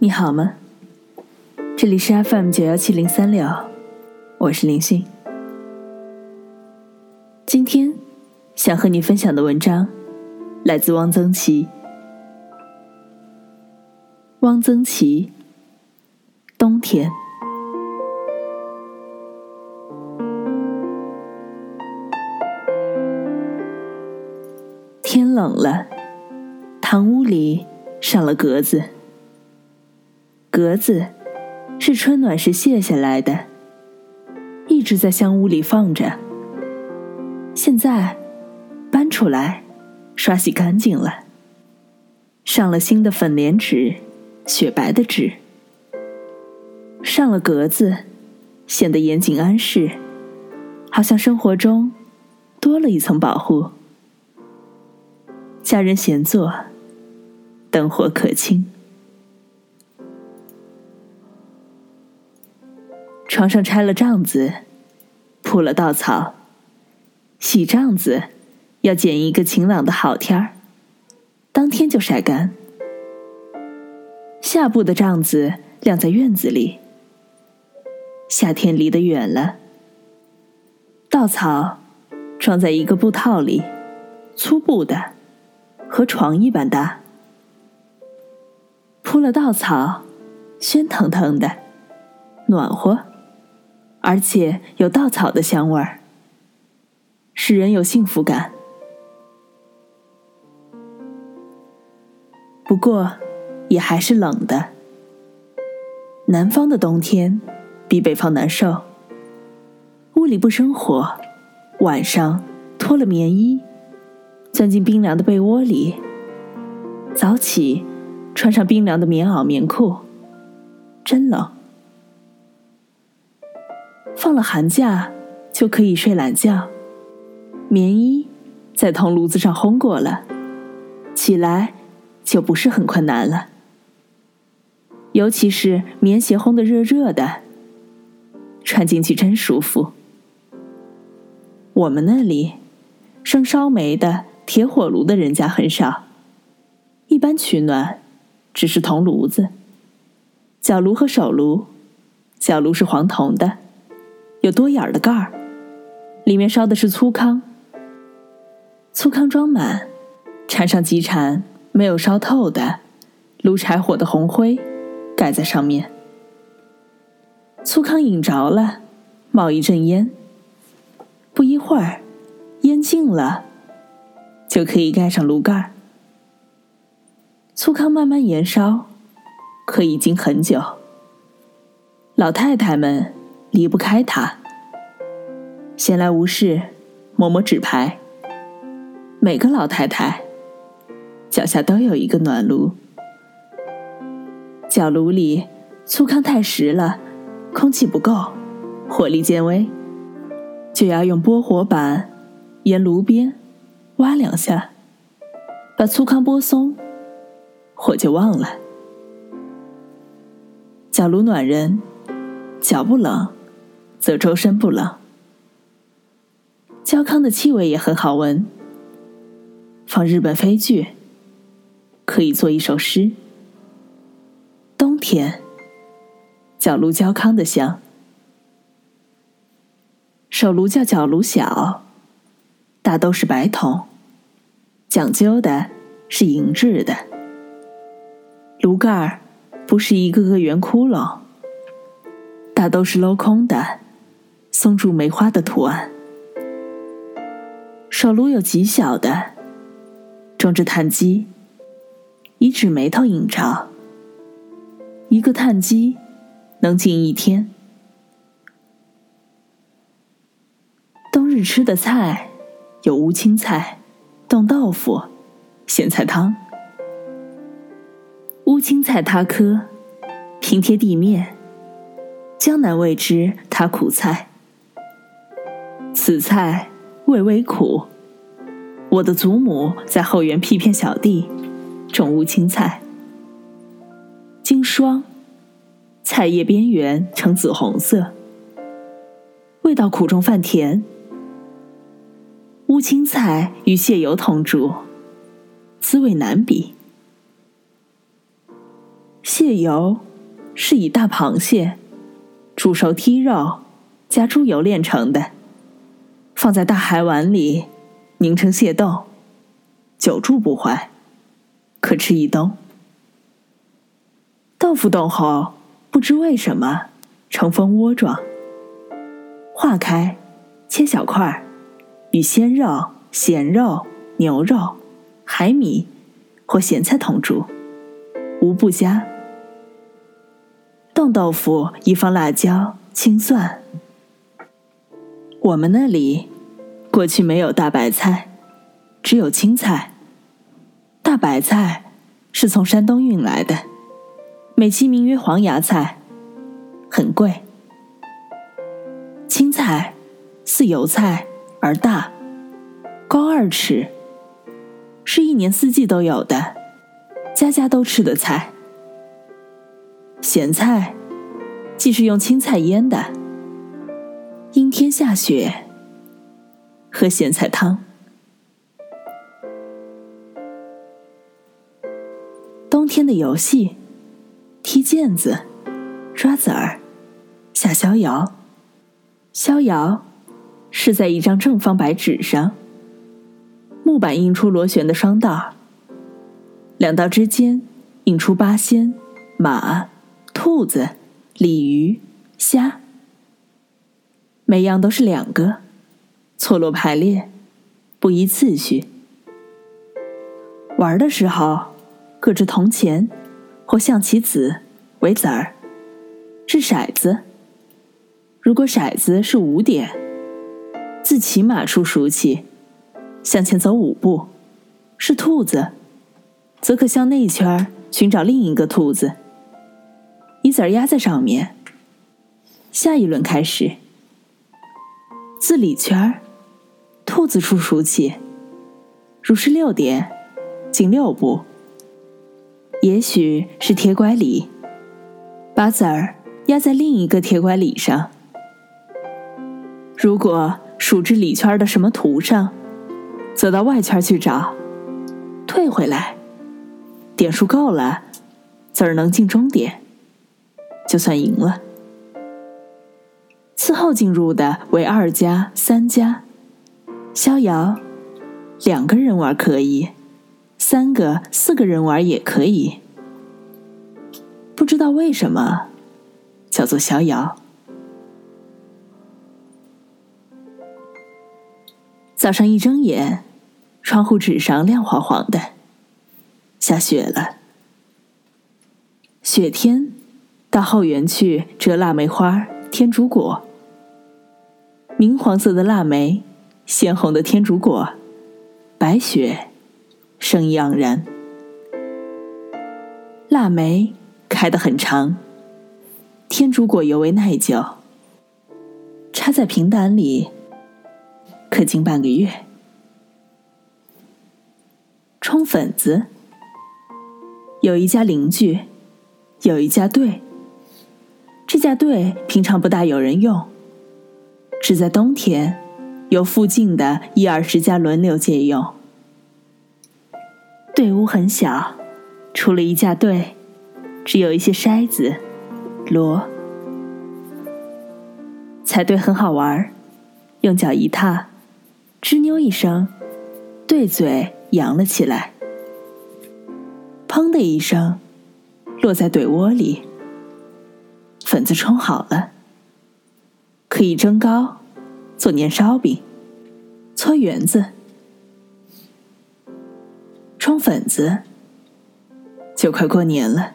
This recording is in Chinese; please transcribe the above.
你好吗？这里是 FM 九幺七零三六，我是林讯。今天想和你分享的文章来自汪曾祺。汪曾祺，冬天。天冷了，堂屋里上了格子。格子是春暖时卸下来的，一直在香屋里放着。现在搬出来，刷洗干净了，上了新的粉莲纸，雪白的纸。上了格子，显得严谨安适，好像生活中多了一层保护。家人闲坐，灯火可亲。床上拆了帐子，铺了稻草。洗帐子要拣一个晴朗的好天儿，当天就晒干。下布的帐子晾在院子里。夏天离得远了，稻草装在一个布套里，粗布的。和床一般大，铺了稻草，喧腾腾的，暖和，而且有稻草的香味儿，使人有幸福感。不过，也还是冷的。南方的冬天比北方难受，屋里不生火，晚上脱了棉衣。钻进冰凉的被窝里，早起，穿上冰凉的棉袄棉裤，真冷。放了寒假就可以睡懒觉，棉衣在铜炉子上烘过了，起来就不是很困难了。尤其是棉鞋烘得热热的，穿进去真舒服。我们那里生烧煤的。铁火炉的人家很少，一般取暖只是铜炉子、脚炉和手炉。脚炉是黄铜的，有多眼儿的盖儿，里面烧的是粗糠。粗糠装满，缠上几铲没有烧透的炉柴火的红灰，盖在上面。粗糠引着了，冒一阵烟。不一会儿，烟尽了。就可以盖上炉盖儿粗糠慢慢燃烧，可已经很久。老太太们离不开它，闲来无事摸摸纸牌。每个老太太脚下都有一个暖炉，脚炉里粗糠太实了，空气不够，火力渐微，就要用拨火板沿炉边。挖两下，把粗糠拨松，火就旺了。脚炉暖人，脚不冷，则周身不冷。焦糠的气味也很好闻，放日本飞剧，可以做一首诗。冬天，脚炉焦糠的香。手炉叫脚炉小。大都是白铜，讲究的是银质的。炉盖儿不是一个个圆窟窿，大都是镂空的，松竹梅花的图案。手炉有极小的，装着炭机，以纸眉头引着，一个炭机能进一天。冬日吃的菜。有乌青菜、冻豆腐、咸菜汤。乌青菜塌颗，平贴地面，江南谓之它苦菜。此菜味微苦，我的祖母在后园辟片小地，种乌青菜。经霜，菜叶边缘呈紫红色，味道苦中泛甜。乌青菜与蟹油同煮，滋味难比。蟹油是以大螃蟹煮熟剔肉加猪油炼成的，放在大海碗里凝成蟹冻，久住不坏，可吃一冬。豆腐冻后不知为什么成蜂窝状，化开切小块，与鲜肉、咸肉、牛肉、海米或咸菜同煮，无不佳。冻豆腐宜放辣椒、青蒜。我们那里过去没有大白菜，只有青菜。大白菜是从山东运来的，美其名曰黄芽菜，很贵。青菜似油菜而大，高二尺，是一年四季都有的，家家都吃的菜。咸菜，既是用青菜腌的。阴天下雪，喝咸菜汤。冬天的游戏：踢毽子、抓子儿、下逍遥。逍遥是在一张正方白纸上，木板印出螺旋的双道，两道之间印出八仙、马。兔子、鲤鱼、虾，每样都是两个，错落排列，不依次序。玩的时候，各执铜钱或象棋子为子儿，掷骰子。如果骰子是五点，自骑马处数起，向前走五步，是兔子，则可向内圈寻找另一个兔子。一子儿压在上面。下一轮开始，自里圈儿，兔子处数起。如是六点，进六步。也许是铁拐李，把子儿压在另一个铁拐李上。如果数至里圈的什么图上，则到外圈去找，退回来，点数够了，子儿能进终点。就算赢了。次后进入的为二家、三家。逍遥，两个人玩可以，三个、四个人玩也可以。不知道为什么叫做逍遥。早上一睁眼，窗户纸上亮晃晃的，下雪了。雪天。到后园去折腊梅花、天竺果。明黄色的腊梅，鲜红的天竺果，白雪，生意盎然。腊梅开得很长，天竺果尤为耐久，插在平胆里，可经半个月。冲粉子，有一家邻居，有一家队。这家队平常不大有人用，只在冬天由附近的一二十家轮流借用。队伍很小，除了一架队，只有一些筛子、锣。踩队很好玩，用脚一踏，吱扭一声，对嘴扬了起来，砰的一声，落在队窝里。粉子冲好了，可以蒸糕，做年烧饼，搓圆子。冲粉子，就快过年了。